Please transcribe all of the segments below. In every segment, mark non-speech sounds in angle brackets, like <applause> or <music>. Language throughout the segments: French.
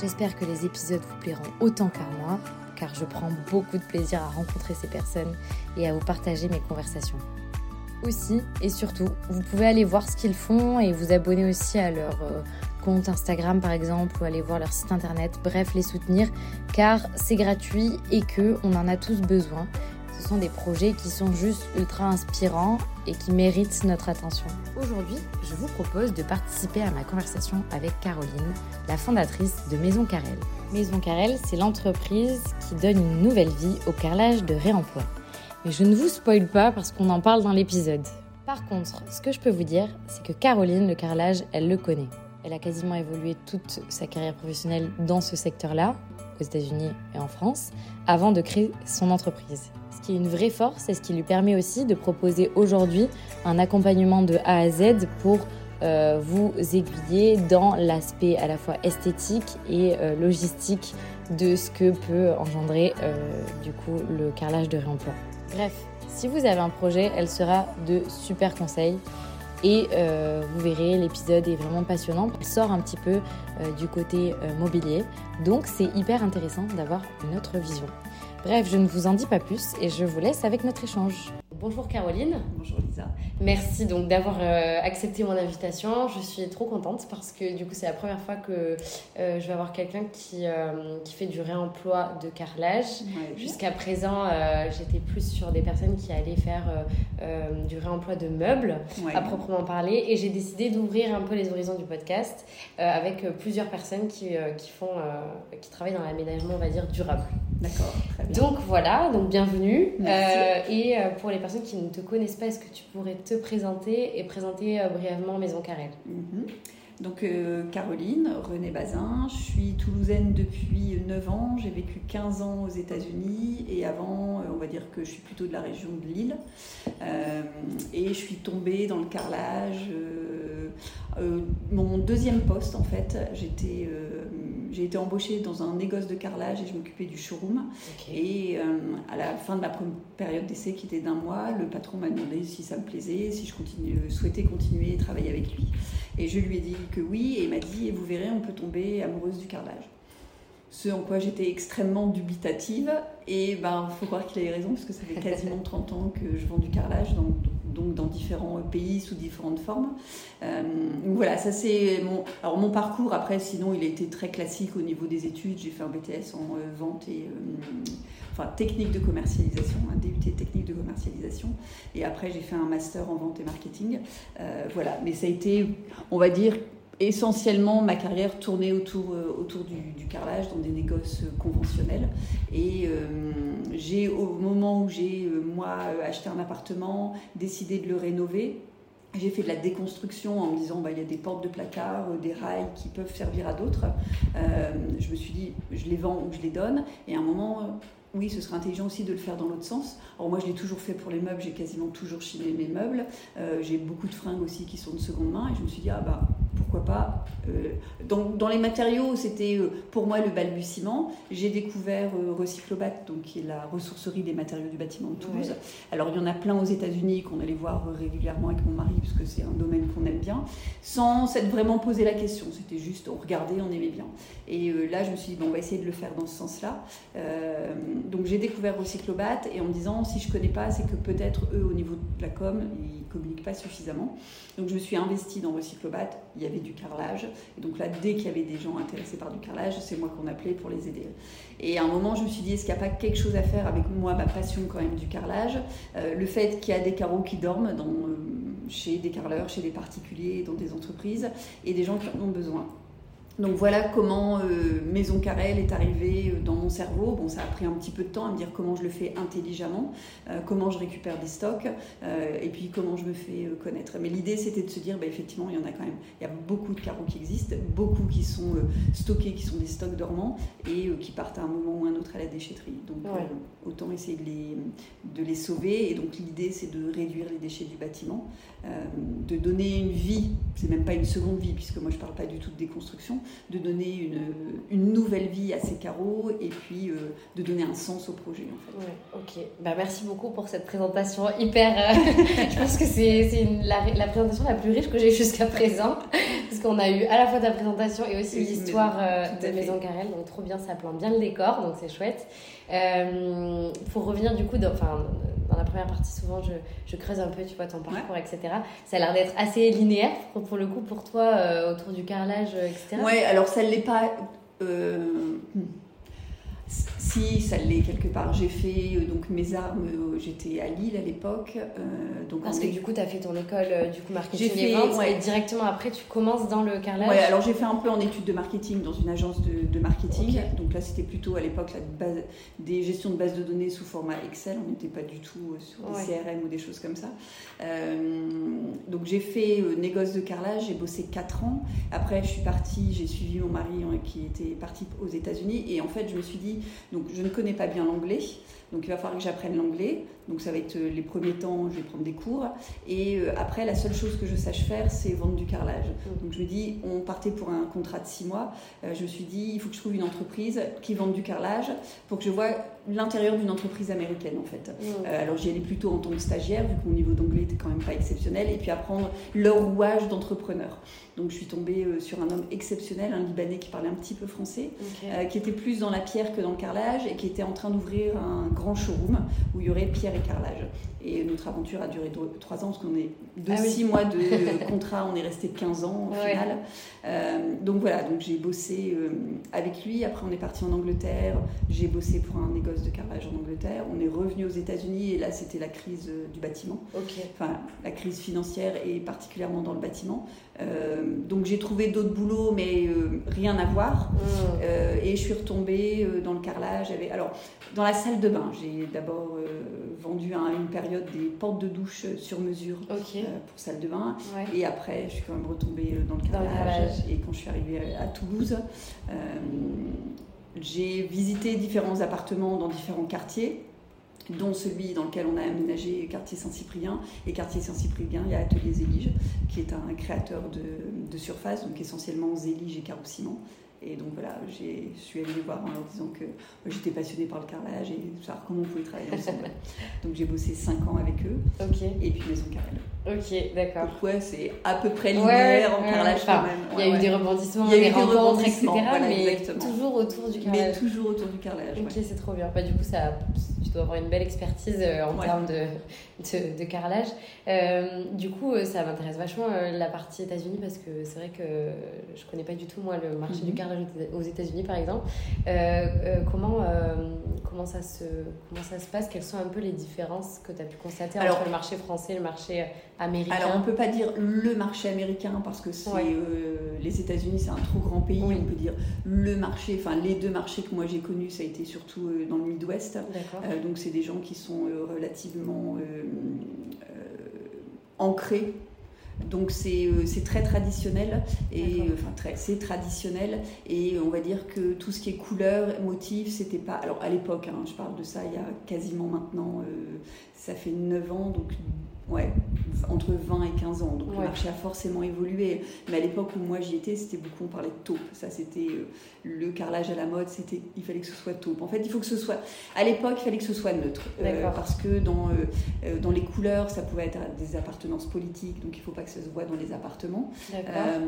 J'espère que les épisodes vous plairont autant qu'à moi, car je prends beaucoup de plaisir à rencontrer ces personnes et à vous partager mes conversations. Aussi et surtout, vous pouvez aller voir ce qu'ils font et vous abonner aussi à leur euh, compte Instagram par exemple ou aller voir leur site internet, bref les soutenir car c'est gratuit et que on en a tous besoin sont des projets qui sont juste ultra inspirants et qui méritent notre attention. Aujourd'hui, je vous propose de participer à ma conversation avec Caroline, la fondatrice de Maison Carrel. Maison Carrel, c'est l'entreprise qui donne une nouvelle vie au carrelage de réemploi. Mais je ne vous spoile pas parce qu'on en parle dans l'épisode. Par contre, ce que je peux vous dire, c'est que Caroline, le carrelage, elle le connaît. Elle a quasiment évolué toute sa carrière professionnelle dans ce secteur-là, aux États-Unis et en France, avant de créer son entreprise qui est une vraie force et ce qui lui permet aussi de proposer aujourd'hui un accompagnement de A à Z pour euh, vous aiguiller dans l'aspect à la fois esthétique et euh, logistique de ce que peut engendrer euh, du coup le carrelage de réemploi. Bref, si vous avez un projet, elle sera de super conseils et vous verrez l'épisode est vraiment passionnant. Il sort un petit peu du côté mobilier, donc c'est hyper intéressant d'avoir une autre vision. Bref, je ne vous en dis pas plus et je vous laisse avec notre échange. Bonjour Caroline. Bonjour Lisa. Merci donc d'avoir euh, accepté mon invitation. Je suis trop contente parce que du coup c'est la première fois que euh, je vais avoir quelqu'un qui, euh, qui fait du réemploi de carrelage. Jusqu'à présent j'étais plus sur des personnes qui allaient faire du réemploi de meubles à proprement parler et j'ai décidé d'ouvrir un peu les horizons du podcast avec plusieurs personnes qui, qui, font, qui travaillent dans l'aménagement on va dire durable. D'accord. Donc voilà, donc bienvenue. et pour les personnes qui ne te connaissent pas, est-ce que tu pourrais te présenter et présenter euh, brièvement Maison Carrel? Mhm. Donc euh, Caroline, René Bazin, je suis toulousaine depuis 9 ans, j'ai vécu 15 ans aux États-Unis et avant, euh, on va dire que je suis plutôt de la région de Lille. et je suis tombée dans le carrelage. mon deuxième poste, en fait, j'étais j'ai été embauchée dans un négoce de carrelage et je m'occupais du showroom. Et euh, à la fin de ma première période d'essai, qui était d'un mois, le patron m'a demandé si ça me plaisait, si je continue, souhaitais continuer à travailler avec lui. Et je lui ai dit que oui, et il m'a dit, et vous verrez, on peut tomber amoureuse du carrelage. Ce en quoi j'étais extrêmement dubitative. Et ben, faut croire qu'il avait raison, parce que ça fait quasiment <laughs> 30 ans que je vends du carrelage. Donc, donc dans différents pays sous différentes formes. Euh, voilà, ça c'est mon. Alors mon parcours après, sinon il a été très classique au niveau des études. J'ai fait un BTS en euh, vente et euh, enfin technique de commercialisation, un DUT technique de commercialisation, et après j'ai fait un master en vente et marketing. voilà, mais ça a été, on va dire, essentiellement ma carrière tournée autour, euh, autour du, carrelage dans des négoces conventionnels. Et euh, j'ai, au moment où j'ai, euh, moi, acheté un appartement, décidé de le rénover, j'ai fait de la déconstruction en me disant bah, il y a des portes de placard, des rails qui peuvent servir à d'autres. je me suis dit je les vends ou je les donne. Et à un moment, oui, ce serait intelligent aussi de le faire dans l'autre sens. Alors moi, je l'ai toujours fait pour les meubles, j'ai quasiment toujours chiné mes meubles. j'ai beaucoup de fringues aussi qui sont de seconde main et je me suis dit, ah bah pourquoi pas. Euh, dans les matériaux, c'était euh, pour moi le balbutiement. J'ai découvert euh, Recyclobat, donc, qui est la ressourcerie des matériaux du bâtiment de Toulouse. Alors, il y en a plein aux États-Unis qu'on allait voir régulièrement avec mon mari, parce que c'est un domaine qu'on aime bien, sans s'être vraiment posé la question. C'était juste, on regardait, on aimait bien. Et là, je me suis dit, bon, on va essayer de le faire dans ce sens-là. donc, j'ai découvert Recyclobat et en me disant, si je connais pas, c'est que peut-être eux, au niveau de la com, ils communiquent pas suffisamment. Donc, je me suis investie dans Recyclobat. Il y avait du carrelage. Et donc là, dès qu'il y avait des gens intéressés par du carrelage, c'est moi qu'on appelait pour les aider. Et à un moment, je me suis dit, est-ce qu'il n'y a pas quelque chose à faire avec moi, ma passion quand même du carrelage? Euh, Le fait qu'il y a des carreaux qui dorment euh, chez des carreleurs, chez des particuliers, dans des entreprises, et des gens qui en ont besoin. Donc voilà comment euh, Maison Carrel est arrivée euh, dans mon cerveau. Bon, ça a pris un petit peu de temps à me dire comment je le fais intelligemment, euh, comment je récupère des stocks, et puis comment je me fais connaître. Mais l'idée, c'était de se dire, bah, effectivement, il y en a quand même, il y a beaucoup de carreaux qui existent, beaucoup qui sont stockés, qui sont des stocks dormants, et qui partent à un moment ou un autre à la déchetterie. Donc autant essayer de les, de les sauver. Et donc l'idée, c'est de réduire les déchets du bâtiment, de donner une vie, c'est même pas une seconde vie, puisque moi je parle pas du tout de déconstruction, de donner une, une, nouvelle vie à ces carreaux et puis euh, de donner un sens au projet. En fait. ok, bah, merci beaucoup pour cette présentation hyper. Euh, <laughs> je pense que c'est la, la, présentation la plus riche que j'ai jusqu'à présent, parce qu'on a eu à la fois ta présentation et aussi l'histoire euh, de Maison Carrel, donc trop bien, ça plante bien le décor, donc c'est chouette. pour revenir du coup, dans, enfin, la première partie, souvent je, je, creuse un peu, tu vois, ton parcours, etc. Ça a l'air d'être assez linéaire pour, le coup pour toi autour du carrelage, etc. Ouais, alors ça ne l'est pas. Euh, si, ça l'est quelque part. J'ai fait euh, donc mes armes, euh, j'étais à Lille à l'époque. Euh, donc Parce que du coup, tu as fait ton école du coup marketing fait, et vente, et directement après, tu commences dans le carrelage Ouais, alors j'ai fait un peu en études de marketing dans une agence de, marketing. Donc là, c'était plutôt à l'époque des gestions de bases de données sous format Excel. On n'était pas du tout sur des CRM ou des choses comme ça. donc j'ai fait négoce de carrelage, j'ai bossé 4 ans. Après, je suis partie, j'ai suivi mon mari hein, qui était parti aux États-Unis. Et en fait, je me suis dit, donc je ne connais pas bien l'anglais, donc il va falloir que j'apprenne l'anglais. Donc ça va être euh, les premiers temps, je vais prendre des cours. Et euh, après, la seule chose que je sache faire, c'est vendre du carrelage. Mm. Donc je me dis, on partait pour un contrat de six mois. Euh, je me suis dit, il faut que je trouve une entreprise qui vende du carrelage pour que je vois l'intérieur d'une entreprise américaine en fait. Mm. alors j'y allais plutôt en tant que stagiaire, vu que mon niveau d'anglais était quand même pas exceptionnel, et puis apprendre leur rouage d'entrepreneur. Donc je suis tombée sur un homme exceptionnel, un Libanais qui parlait un petit peu français, qui était plus dans la pierre que dans le carrelage et qui était en train d'ouvrir un grand showroom où il y aurait pierre et carrelage. Et notre aventure a duré trois ans, parce qu'on est de ah six mois de <laughs> contrat, on est resté 15 ans au final. Euh, donc voilà, donc j'ai bossé euh, avec lui. Après, on est parti en Angleterre. J'ai bossé pour un négoce de carrelage en Angleterre. On est revenu aux États-Unis et là, c'était la crise euh, du bâtiment. Enfin, la crise financière et particulièrement dans le bâtiment. Donc j'ai trouvé d'autres boulots, mais rien à voir. Mmh. et je suis retombée dans le carrelage. Alors, dans la salle de bain, j'ai d'abord vendu à une période des portes de douche sur mesure euh, pour salle de bain. Et après, je suis quand même retombée euh, dans le carrelage. Et quand je suis arrivée à Toulouse, euh, j'ai visité différents appartements dans différents quartiers dont celui dans lequel on a aménagé quartier Saint-Cyprien. Et quartier Saint-Cyprien, il y a Atelier Zélige, qui est un créateur de, de surface, donc essentiellement zélige et carreau-ciment. Et donc voilà, je suis allée les voir en leur disant que j'étais passionnée par le carrelage et savoir comment on pouvait travailler ensemble. <laughs> donc j'ai bossé 5 ans avec eux. Et puis Maison Carrel. Ok, d'accord. Ouais, c'est à peu près linéaire en carrelage quand même. Il y a eu des rebondissements, il y a des, rencontres, etc. mais toujours autour du carrelage. Mais toujours autour du carrelage. Ok, c'est trop bien. Bah, du coup, ça, tu dois avoir une belle expertise euh, en termes de, de, carrelage. Euh, du coup, euh, ça m'intéresse vachement la partie États-Unis parce que c'est vrai que je connais pas du tout moi le marché du mhm. carrelage aux États-Unis par exemple. comment, comment, ça se, comment ça se passe? Quelles sont un peu les différences que tu as pu constater entre le marché français et le marché américain. Alors, on ne peut pas dire le marché américain parce que c'est les États-Unis, c'est un trop grand pays. On peut dire le marché, enfin les deux marchés que moi j'ai connus, ça a été surtout dans le Midwest. Euh, donc, c'est des gens qui sont relativement ancrés. Donc c'est très traditionnel et enfin c'est traditionnel. Et on va dire que tout ce qui est couleur, motif, c'était pas alors à l'époque, hein, je parle de ça il y a quasiment maintenant, ça fait 9 ans donc ouais, entre 20 et 15 ans. Donc le marché a forcément évolué. Mais à l'époque où moi j'y étais, c'était beaucoup, on parlait de taupe. Ça, c'était euh, le carrelage à la mode, c'était, il fallait que ce soit taupe. En fait, il faut que ce soit. À l'époque, il fallait que ce soit neutre. Euh, parce que dans, euh, dans les couleurs, ça pouvait être des appartenances politiques, donc il ne faut pas que ça se voit dans les appartements.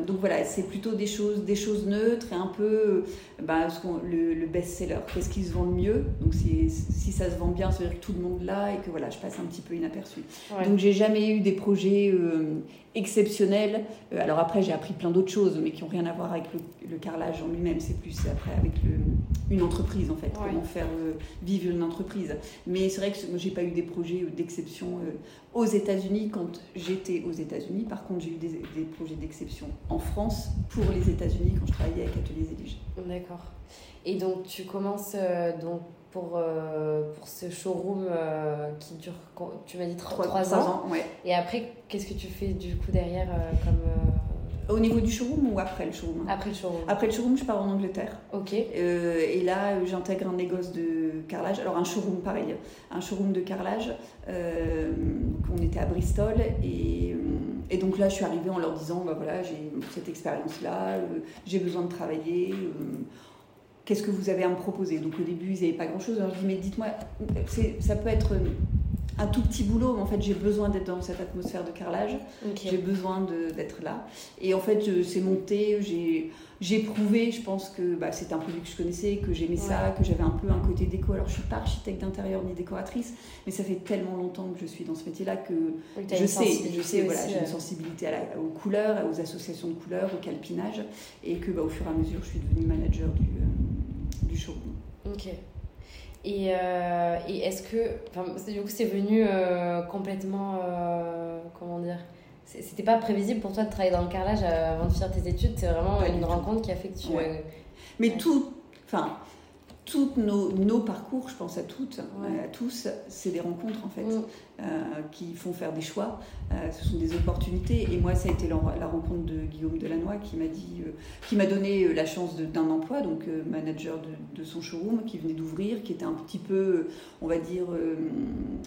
donc voilà, c'est plutôt des choses, des choses neutres et un peu bah, le, le best-seller. Qu'est-ce qui se vend le mieux? Donc si, si ça se vend bien, ça veut dire que tout le monde l'a et que voilà, je passe un petit peu inaperçu. Donc j'ai jamais eu des projets euh, exceptionnels. Euh, alors après, j'ai appris plein d'autres choses, mais qui n'ont rien à voir avec le, carrelage en lui-même. C'est plus après avec une entreprise, en fait, comment faire euh, vivre une entreprise. Mais c'est vrai que j'ai pas eu des projets d'exception aux États-Unis quand j'étais aux États-Unis. Par contre, j'ai eu des, des projets d'exception en France pour les États-Unis quand je travaillais avec Ateliers Élige. D'accord. Et donc, tu commences donc pour, euh, pour ce showroom euh, qui dure, tu m'as dit 3, 3 ans. ans ouais. Et après, qu'est-ce que tu fais du coup derrière comme au niveau du showroom ou après le showroom? Après le showroom. Après le showroom, je pars en Angleterre. Ok. Euh, et là, j'intègre un négoce de carrelage. Alors, un showroom pareil, un showroom de carrelage. Euh, on était à Bristol. Et, et, donc là, je suis arrivée en leur disant bah, voilà, j'ai cette expérience-là, euh, j'ai besoin de travailler. Euh, qu'est-ce que vous avez à me proposer? Donc, au début, ils n'avaient pas grand-chose. Alors, je dis mais dites-moi, ça peut être un tout petit boulot, mais en fait j'ai besoin d'être dans cette atmosphère de carrelage. J'ai besoin d'être là. Et en fait, c'est monté, j'ai prouvé, je pense que bah, c'était un produit que je connaissais, que j'aimais ça, que j'avais un peu un côté déco. Alors je suis pas architecte d'intérieur ni décoratrice, mais ça fait tellement longtemps que je suis dans ce métier-là que je sais, je sais, voilà, j'ai une sensibilité à aux couleurs, aux associations de couleurs, au calpinage, et que bah, au fur et à mesure, je suis devenue manager du, euh, du showroom. Ok. Et, euh, et est-ce que, du coup, c'est venu euh, complètement, euh, comment dire, c'était pas prévisible pour toi de travailler dans le carrelage avant de faire tes études, c'est vraiment une rencontre qui a fait que tu. Mais tout, enfin, tous nos, nos, parcours, je pense à toutes, à tous, c'est des rencontres en fait. Mm. Euh, qui font faire des choix. Euh, ce sont des opportunités. Et moi, ça a été la, rencontre de Guillaume Delannoy qui m'a dit, euh, qui m'a donné la chance d'un emploi, donc manager de, son showroom, qui venait d'ouvrir, qui était un petit peu, on va dire,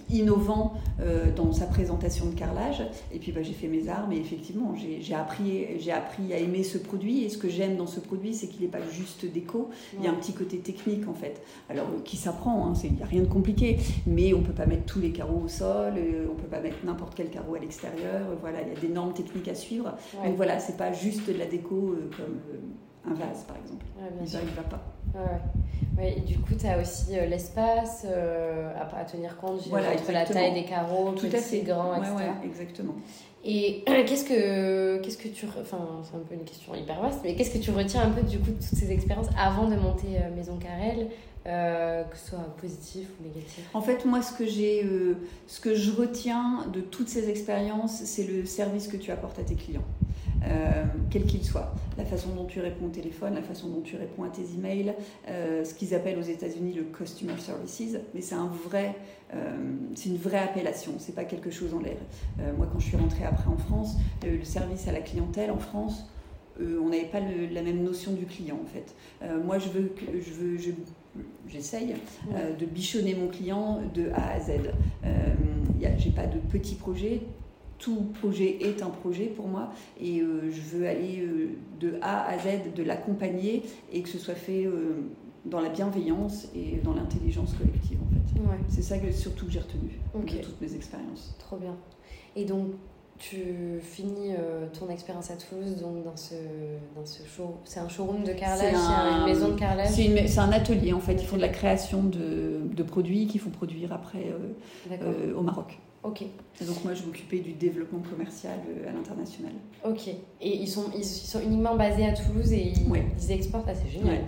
innovant dans sa présentation de carrelage. Et puis, bah, j'ai fait mes armes et effectivement, j'ai appris, j'ai appris à aimer ce produit. Et ce que j'aime dans ce produit, c'est qu'il n'est pas juste déco. Il y a un petit côté technique en fait. Alors, qui s'apprend, hein, il n'y a rien de compliqué, mais on peut pas mettre tous les carreaux au sol on euh, on peut pas mettre n'importe quel carreau à l'extérieur. Voilà, il y a des normes techniques à suivre. Donc voilà, c'est pas juste de la déco euh, comme euh, un vase par exemple. ça, il va pas. Ouais, et du coup, tu as aussi l'espace à, tenir compte voilà, entre la taille des carreaux, tout petit, fait grand, etc. exactement. Et <clears throat> qu'est-ce que, qu'est-ce que tu. Enfin, c'est un peu une question hyper vaste, mais qu'est-ce que tu retiens un peu du coup de toutes ces expériences avant de monter Maison Carrel euh, que ce soit positif ou négatif? En fait, moi, ce que, j'ai, euh, ce que je retiens de toutes ces expériences, c'est le service que tu apportes à tes clients. Euh, quel qu'il soit. La façon dont tu réponds au téléphone, la façon dont tu réponds à tes emails, euh, ce qu'ils appellent aux États-Unis le customer services, mais c'est un vrai, c'est une vraie appellation, c'est pas quelque chose en l'air. moi, quand je suis rentrée après en France, le service à la clientèle en France, on n'avait pas la même notion du client en fait. moi, je veux que je veux, je, j'essaye euh, de bichonner mon client de A à Z. Euh, J'ai pas de petits projets. Tout projet est un projet pour moi et euh, je veux aller euh, de A à Z, de l'accompagner et que ce soit fait dans la bienveillance et dans l'intelligence collective en fait. C'est ça que surtout que j'ai retenu de toutes mes expériences. Trop bien. Et donc tu finis euh, ton expérience à Toulouse donc dans ce, dans ce show. C'est un showroom de carrelage, c'est une maison de carrelage? C'est un atelier en fait. Ils font de la création de, de produits qu'ils font produire après euh, euh, au Maroc. Ok. Et donc moi, je m'occupais du développement commercial euh, à l'international. Ok. Et ils sont, ils sont uniquement basés à Toulouse et ils, exportent. Ah, c'est génial.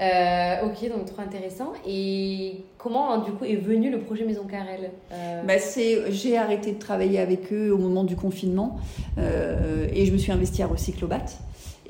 Euh, ok, donc trop intéressant. Et comment, hein, du coup, est venu le projet Maison Carrel euh... bah, J'ai arrêté de travailler avec eux au moment du confinement euh, et je me suis investie à Recyclobat.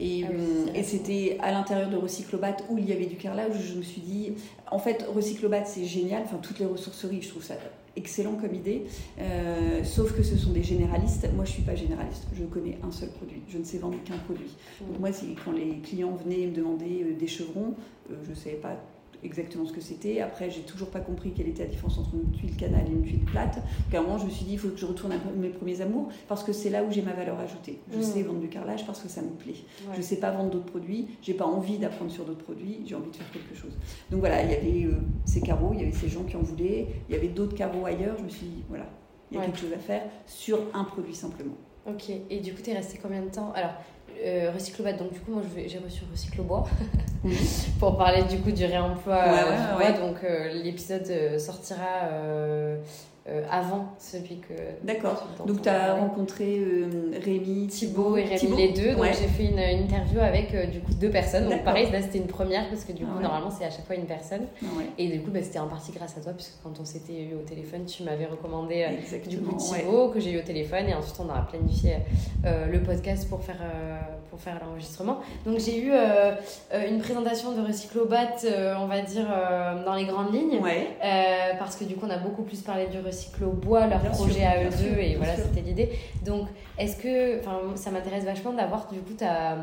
Et, ah et c'était à l'intérieur de Recyclobat où il y avait du carrelage où je me suis dit, en fait, Recyclobat, c'est génial. Enfin, toutes les ressourceries, je trouve ça excellent comme idée, euh, sauf que ce sont des généralistes. Moi, je suis pas généraliste. Je connais un seul produit. Je ne sais vendre qu'un produit. Donc moi, quand les clients venaient me demander euh, des chevrons, euh, je ne savais pas exactement ce que c'était. Après, j'ai toujours pas compris quelle était la différence entre une tuile canal et une tuile plate. Donc, à un moment, je me suis dit, il faut que je retourne à mes premiers amours parce que c'est là où j'ai ma valeur ajoutée. Je mmh. sais vendre du carrelage parce que ça me plaît. Je Je sais pas vendre d'autres produits. J'ai pas envie d'apprendre sur d'autres produits. J'ai envie de faire quelque chose. Donc voilà, il y avait euh, ces carreaux, il y avait ces gens qui en voulaient. Il y avait d'autres carreaux ailleurs. Je me suis dit, voilà, il y a quelque chose à faire sur un produit simplement. Ok. Et du coup, tu es resté combien de temps? Alors, euh, Recyclobat, donc du coup, moi j'ai reçu Recyclobois <laughs> mhm. pour parler du coup du réemploi. Euh, donc euh, l'épisode sortira avant celui que. D'accord. Donc tu as rencontré Rémi, Thibaut et Rémi les deux. Donc j'ai fait une, interview avec du coup deux personnes. Donc pareil, là c'était une première parce que du coup normalement c'est à chaque fois une personne. Et du coup bah, c'était en partie grâce à toi puisque quand on s'était eu au téléphone, tu m'avais recommandé du coup Thibaut que j'ai eu au téléphone et ensuite on a planifié le podcast pour faire pour faire l'enregistrement. Donc j'ai eu une présentation de Recyclobat, on va dire dans les grandes lignes, parce que du coup on a beaucoup plus parlé du recyclo bois, leur projet à eux deux, et voilà c'était l'idée. Donc est-ce que, enfin ça m'intéresse vachement d'avoir du coup ta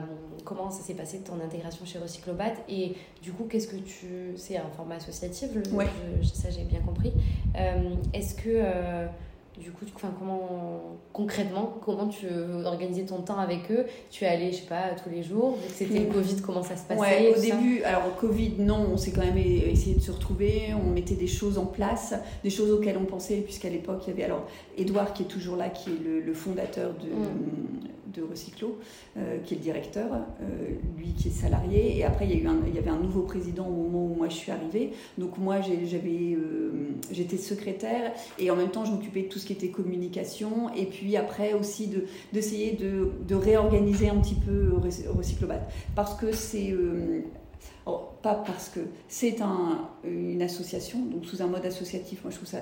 comment ça s'est passé ton intégration chez Recyclobat et du coup qu'est-ce que tu c'est un format associatif ça j'ai bien compris. Euh, est-ce que euh, du coup, enfin, comment concrètement, comment tu organisais ton temps avec eux? Tu es allé, je sais pas, tous les jours? C'était le Covid, comment ça se passait ouais, Au début, alors Covid, non, on s'est quand même essayé de se retrouver. On mettait des choses en place, des choses auxquelles on pensait, puisqu'à l'époque il y avait alors Edouard qui est toujours là, qui est le, fondateur de, mm de Recyclo, euh, qui est le directeur, euh, lui qui est salarié. Et après, il y, a eu un, il y avait un nouveau président au moment où moi je suis arrivée. Donc moi, j'avais, euh, j'étais secrétaire et en même temps, je m'occupais de tout ce qui était communication. Et puis après aussi de, d'essayer de, de, réorganiser un petit peu Recyclobat. Parce que c'est... pas parce que c'est un, une association, donc sous un mode associatif, moi je trouve ça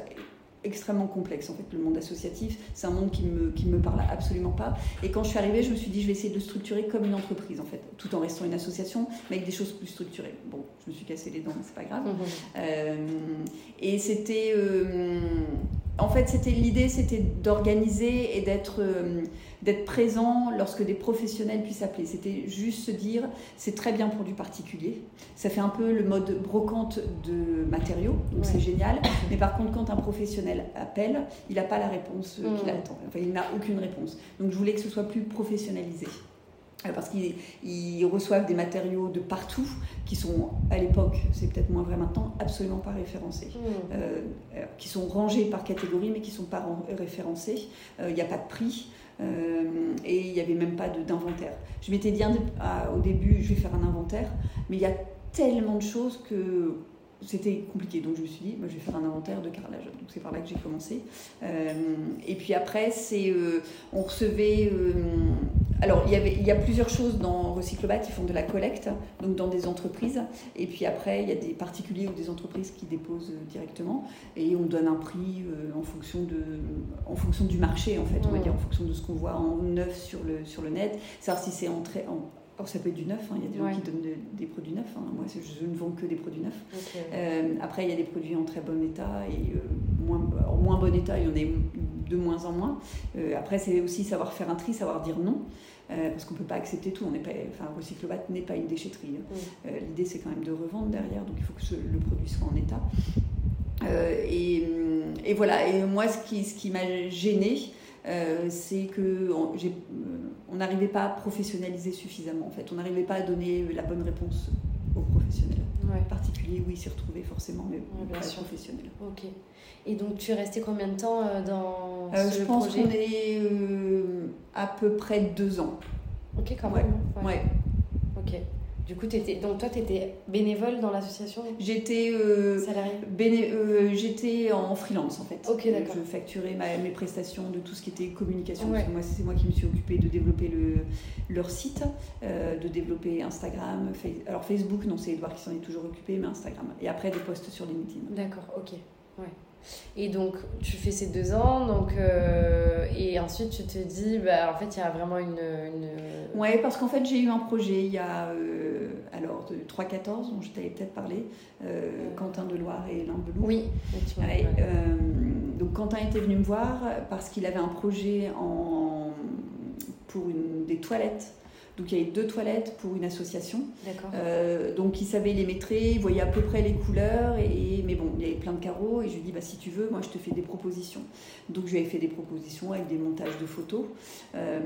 extrêmement complexe en fait le monde associatif c'est un monde qui me qui me parle absolument pas et quand je suis arrivée je me suis dit je vais essayer de le structurer comme une entreprise en fait tout en restant une association mais avec des choses plus structurées bon je me suis cassé les dents mais c'est pas grave mmh. euh, et c'était euh, en fait c'était l'idée c'était d'organiser et d'être euh, d'être présent lorsque des professionnels puissent appeler. C'était juste se dire, c'est très bien pour du particulier. Ça fait un peu le mode brocante de matériaux, donc c'est génial. Mais par contre, quand un professionnel appelle, il n'a pas la réponse euh, qu'il mm. attend. Enfin, il n'a aucune réponse. Donc je voulais que ce soit plus professionnalisé parce qu'ils reçoivent des matériaux de partout qui sont, à l'époque, c'est peut-être moins vrai maintenant, absolument pas référencés. Mm. Euh, qui sont rangés par catégorie, mais qui ne sont pas référencés. Il n'y a pas de prix. Euh, et il n'y avait même pas d'inventaire. Je m'étais dit au début, je vais faire un inventaire, mais il y a tellement de choses que c'était compliqué. Donc je me suis dit, moi, je vais faire un inventaire de carrelage. Donc c'est par là que j'ai commencé. Euh, et puis après, c'est, euh, on recevait. Euh, alors il y, avait, il y a plusieurs choses dans Recyclobat qui font de la collecte, donc dans des entreprises. Et puis après, il y a des particuliers ou des entreprises qui déposent directement. Et on donne un prix en, fonction de, en fonction du marché, en fait, on va dire, en fonction de ce qu'on voit en neuf sur le, sur le net. Savoir si c'est en, en alors ça peut être du neuf, hein. il y a des gens qui donnent des produits neufs. Hein. Moi, je ne vends que des produits neufs. Euh, après, il y a des produits en très bon état et euh, moins, en moins bon état, il y en a de moins en moins. Euh, après, c'est aussi savoir faire un tri, savoir dire non. parce qu'on ne peut pas accepter tout. On n'est pas, enfin, n'est pas une déchetterie. Hein. L'idée, c'est quand même de revendre derrière, donc il faut que le produit soit en état. Et, et, voilà. Et moi, ce qui, ce qui m'a gêné, euh, c'est que on n'arrivait pas à professionnaliser suffisamment en fait. On n'arrivait pas à donner la bonne réponse aux professionnels. Ouais. particulier, oui, s'y retrouver forcément, mais pas professionnel. Ok. Et donc tu es resté combien de temps euh, dans euh, ce Je pense qu'on est à peu près deux ans. Ok, quand même. ouais. Ok. Du coup, étais, donc toi, tu étais bénévole dans l'association J'étais euh, euh, J'étais en freelance en fait. Ok, d'accord. Je facturais mes prestations de tout ce qui était communication. moi, c'est moi qui me suis occupée de développer le, leur site, euh, de développer Instagram. Alors Facebook, non, c'est Edouard qui s'en est toujours occupé, mais Instagram. Et après, des posts sur LinkedIn. D'accord, ok. Ouais. Et donc, tu fais ces deux ans, donc, euh, et ensuite tu te dis, bah, en fait, il y a vraiment une. une... Ouais, parce qu'en fait, j'ai eu un projet il y a, euh, alors, de 3-14, dont je t'avais peut-être parlé, euh, Quentin Deloire et Limbelou. Oui, ouais, Donc, Quentin était venu me voir parce qu'il avait un projet en, pour une, des toilettes donc il y avait deux toilettes pour une association. Euh, donc il savait les mettre, il voyait à peu près les couleurs, et, mais bon, il y avait plein de carreaux, et je lui dis, bah, si tu veux, moi je te fais des propositions. Donc je lui ai fait des propositions avec des montages de photos, euh,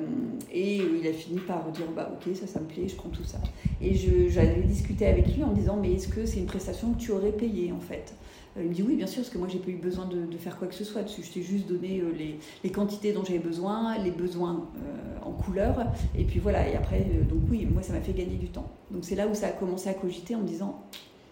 et il a fini par dire, bah ok, ça, ça me plaît, je prends tout ça. Et j'avais discuté avec lui en disant, mais est-ce que c'est une prestation que tu aurais payée en fait? Il me dit oui, bien sûr, parce que moi, j'ai pas eu besoin de, faire quoi que ce soit dessus. Je t'ai juste donné euh, les, quantités dont j'avais besoin, les besoins euh, en couleur, et puis voilà. Et après, donc oui, moi, ça m'a fait gagner du temps. Donc c'est là où ça a commencé à cogiter en me disant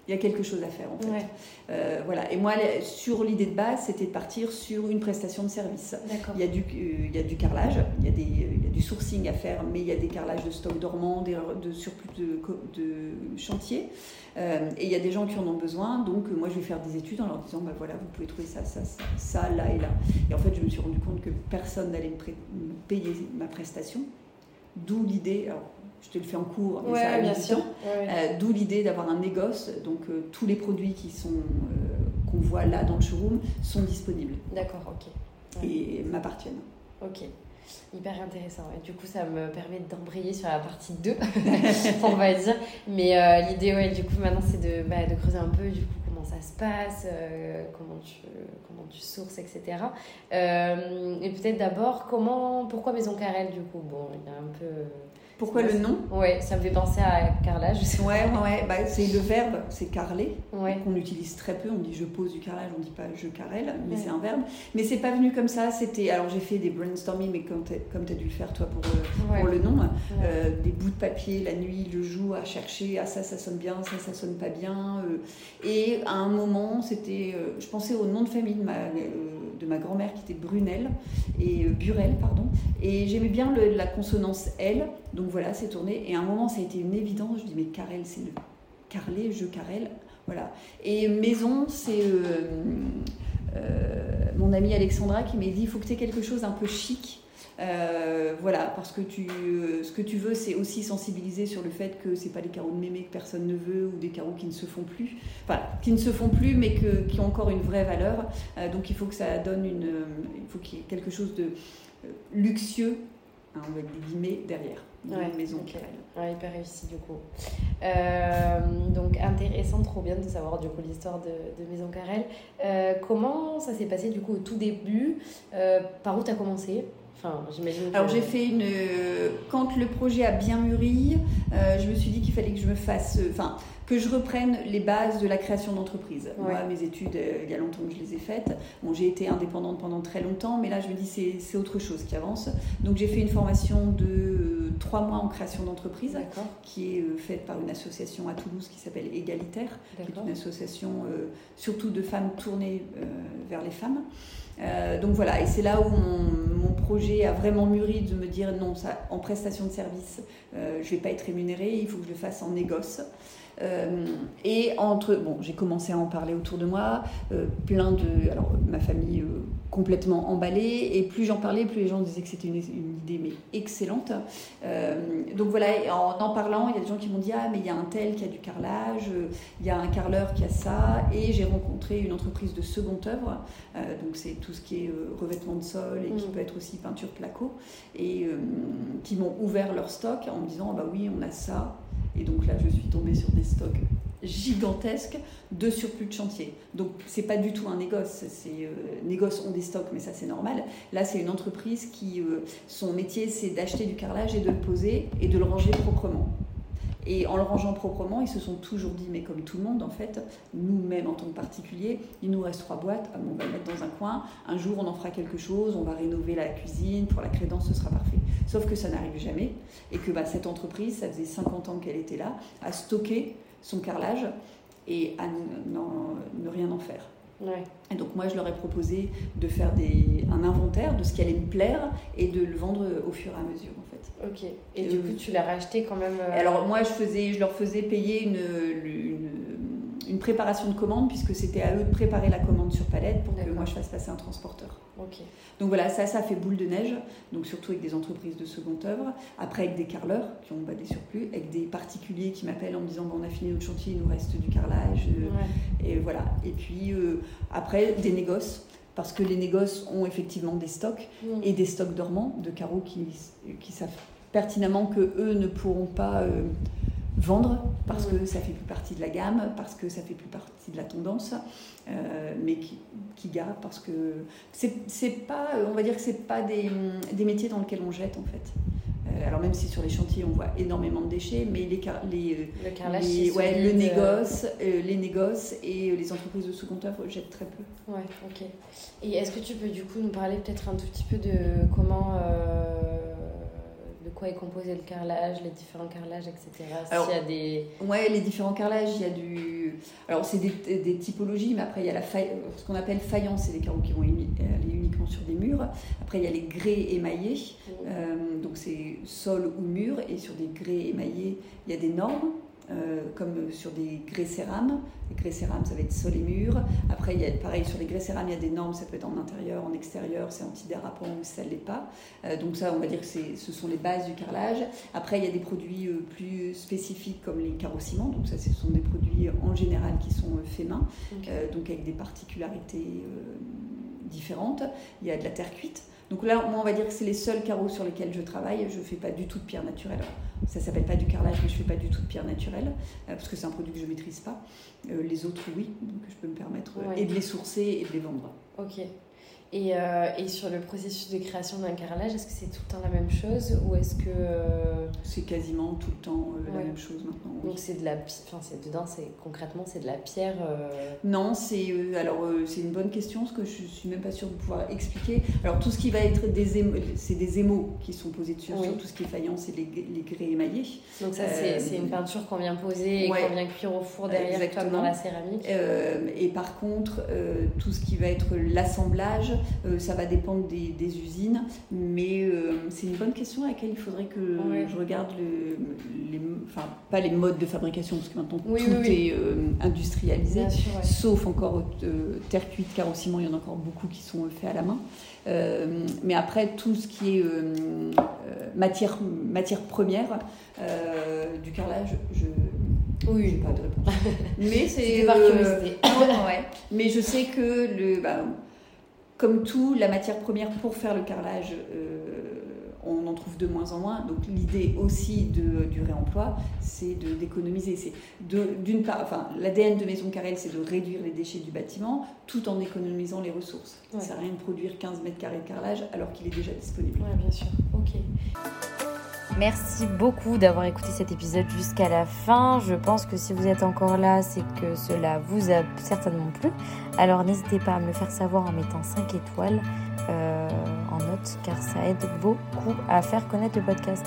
il y a quelque chose à faire en fait. Euh, voilà. Et moi, sur l'idée de base, c'était de partir sur une prestation de service. Il y, a du, il y a du carrelage, il y a, des, il y a du sourcing à faire, mais il y a des carrelages de stock dormant, de surplus de, de chantier. Euh, et il y a des gens qui en ont besoin, donc moi je vais faire des études en leur disant bah voilà, vous pouvez trouver ça, ça, ça, ça, là et là. Et en fait, je me suis rendu compte que personne n'allait me, payer ma prestation. D'où l'idée, je te le fais en cours, mais ça a bien sûr. Euh, d'où l'idée d'avoir un négoce. Donc euh, tous les produits qui sont euh, qu'on voit là dans le showroom sont disponibles. D'accord, ok. Et m'appartiennent. Ok. Hyper intéressant. Et du coup, ça me permet d'embrayer sur la partie 2, <laughs> on va dire. Mais l'idée, ouais, du coup, maintenant, c'est de, bah, de, creuser un peu, du coup, comment ça se passe, comment, tu, comment tu sources, etc. et peut-être d'abord, comment, pourquoi Maison Carrel, du coup? Bon, il y a un peu pourquoi le nom? Ouais, ça me fait penser à carrelage. Ouais, ouais, ouais. Bah, c'est le verbe, c'est carreler, qu'on utilise très peu. On dit je pose du carrelage, on dit pas je carrelle, mais c'est un verbe. Mais c'est pas venu comme ça. C'était alors j'ai fait des brainstorming, mais comme tu as dû le faire toi pour, euh, pour le nom, euh, des bouts de papier la nuit, le jour à chercher. Ah ça, ça sonne bien, ça, ça sonne pas bien. Euh. et à un moment, c'était, je pensais au nom de famille de ma de ma grand-mère qui était Brunel et Burel, pardon. Et j'aimais bien la consonance L. Donc voilà, c'est tourné. Et à un moment, ça a été une évidence. Je dis, mais Carrel, c'est le carrelé, je carrel. Voilà. Et maison, c'est euh, euh, mon amie Alexandra qui m'a dit, il faut que tu aies quelque chose un peu chic. Euh, voilà, parce que tu, ce que tu veux, c'est aussi sensibiliser sur le fait que c'est pas des carreaux de mémé que personne ne veut ou des carreaux qui ne se font plus, enfin qui ne se font plus mais que, qui ont encore une vraie valeur. donc il faut que ça donne une, il faut qu'il y ait quelque chose de luxueux, hein, avec des guillemets derrière ouais, maison Ouais, hyper réussi du coup. Euh, donc intéressant, trop bien de savoir du coup l'histoire de, de, Maison Carrel. Euh, comment ça s'est passé du coup au tout début? Euh, Par où tu as commencé? Enfin, j'imagine. Alors j'ai fait une. Quand le projet a bien mûri, je me suis dit qu'il fallait que je me fasse. Enfin que je reprenne les bases de la création d'entreprise. Moi, mes études, euh, il y a longtemps que je les ai faites. Bon, j'ai été indépendante pendant très longtemps, mais là, je me dis c'est autre chose qui avance. Donc, j'ai fait une formation de euh, trois mois en création d'entreprise, qui est euh, faite par une association à Toulouse qui s'appelle Égalitaire, qui est une association surtout de femmes tournées vers les femmes. donc voilà, et c'est là où mon, projet a vraiment mûri de me dire non, ça, en prestation de service, je ne vais pas être rémunérée, il faut que je le fasse en négoce. Euh, et entre, bon, j'ai commencé à en parler autour de moi, euh, plein de, alors ma famille euh, complètement emballée, et plus j'en parlais, plus les gens disaient que c'était une, idée mais excellente. donc voilà, en en parlant, il y a des gens qui m'ont dit ah mais il y a un tel qui a du carrelage, il y a un carreleur qui a ça, et j'ai rencontré une entreprise de seconde œuvre, donc c'est tout ce qui est revêtement de sol et qui mm. peut être aussi peinture placo, et qui m'ont ouvert leur stock en me disant ah bah oui on a ça et donc là, je suis tombée sur des stocks gigantesques de surplus de chantier. Donc c'est pas du tout un négoce, c'est euh, négoce ont des stocks, mais ça c'est normal. Là, c'est une entreprise qui euh, son métier c'est d'acheter du carrelage et de le poser et de le ranger proprement. Et en le rangeant proprement, ils se sont toujours dit, mais comme tout le monde en fait, nous-mêmes en tant que particuliers, il nous reste trois boîtes, ah on va le mettre dans un coin, un jour on en fera quelque chose, on va rénover la cuisine, pour la crédence ce sera parfait. Sauf que ça n'arrive jamais, et que bah, cette entreprise, ça faisait 50 ans qu'elle était là, à stocker son carrelage et à ne rien en faire. Et donc moi, je leur ai proposé de faire des, un inventaire de ce qui allait me plaire et de le vendre au fur et à mesure, en fait. Ok. Et, du coup, tu l'as racheté quand même euh, Alors moi, je, faisais, je leur faisais payer une, une une préparation de commande, puisque c'était à eux de préparer la commande sur palette pour que moi je fasse passer un transporteur. Donc voilà, ça, ça fait boule de neige, donc surtout avec des entreprises de seconde œuvre, après avec des carleurs qui ont des surplus, avec des particuliers qui m'appellent en me disant bon, on a fini notre chantier, il nous reste du carrelage, euh, et voilà. Et puis euh, après, des négoces parce que les négoces ont effectivement des stocks mm. et des stocks dormants de carreaux qui, qui savent pertinemment que eux ne pourront pas euh, vendre parce que ça fait plus partie de la gamme, parce que ça fait plus partie de la tendance, euh, mais qui, qui garde parce que c'est pas, on va dire que c'est pas des, des, métiers dans lesquels on jette en fait. Euh, alors même si sur les chantiers on voit énormément de déchets, mais les, les, le, ouais, le négoce, euh, les négoces et les entreprises de second œuvre jettent très peu. Ouais, ok. Et est-ce que tu peux du coup nous parler peut-être un tout petit peu de comment de quoi est composé le carrelage, les différents carrelages, etc. Alors, y a des... Ouais, les différents carrelages, il y a du... Alors, c'est des, des, typologies, mais après, il y a la ce qu'on appelle faïence, c'est des carreaux qui vont aller uniquement sur des murs. Après, il y a les grès émaillés, mmh. euh, donc c'est sol ou mur, et sur des grès émaillés, il y a des normes. Euh, comme sur des grès cérame. Les grès cérame, ça va être sol et mur. Après, il y a, pareil, sur les grès cérame, il y a des normes, ça peut être en intérieur, en extérieur, c'est antidérapant ou ça ne l'est pas. Euh, donc ça, on va dire que ce sont les bases du carrelage. Après, il y a des produits euh, plus spécifiques comme les carreaux-ciments. Donc ça, ce sont des produits en général qui sont faits main, donc avec des particularités différentes. Il y a de la terre cuite. Donc là, moi, on va dire que c'est les seuls carreaux sur lesquels je travaille. Je ne fais pas du tout de pierre naturelle. Ça s'appelle pas du carrelage, mais je ne fais pas du tout de pierre naturelle, euh, parce que c'est un produit que je ne maîtrise pas. Euh, les autres, oui, donc je peux me permettre et de les sourcer et de les vendre. Ok. Et, euh, et, sur le processus de création d'un carrelage, est-ce que c'est tout le temps la même chose ou est-ce que euh, c'est quasiment tout le temps euh, la même chose maintenant Donc c'est de la, enfin c'est dedans, c'est concrètement c'est de la pierre. Non, c'est alors c'est une bonne question parce que je suis même pas sûre de pouvoir expliquer. Alors tout ce qui va être des c'est des émaux qui sont posés dessus sur tout ce qui est faïence et les, les grès émaillés. Donc ça c'est une peinture qu'on vient poser et qu'on vient cuire au four derrière comme dans la céramique. et par contre tout ce qui va être l'assemblage euh, ça va dépendre des, usines, mais euh, c'est une bonne question à laquelle il faudrait que je regarde les, enfin pas les modes de fabrication parce que maintenant tout est euh, industrialisé, sauf encore terre cuite, carrossiment, il y en a encore beaucoup qui sont faits à la main. mais après tout ce qui est matière, matière première du carrelage, je oui, pas de réponse. <laughs> Mais c'est <coughs> Mais je sais que le, bah, comme tout, la matière première pour faire le carrelage, euh, on en trouve de moins en moins. Donc l'idée aussi de, du réemploi, c'est d'économiser. C'est d'une part, enfin, l'ADN de Maison Carrel, c'est de réduire les déchets du bâtiment tout en économisant les ressources. Ça ne sert à rien de produire 15 mètres carrés de carrelage alors qu'il est déjà disponible. Oui, bien sûr. Ok. Merci beaucoup d'avoir écouté cet épisode jusqu'à la fin. Je pense que si vous êtes encore là, c'est que cela vous a certainement plu. Alors n'hésitez pas à me le faire savoir en mettant 5 étoiles euh, car ça aide beaucoup à faire connaître le podcast.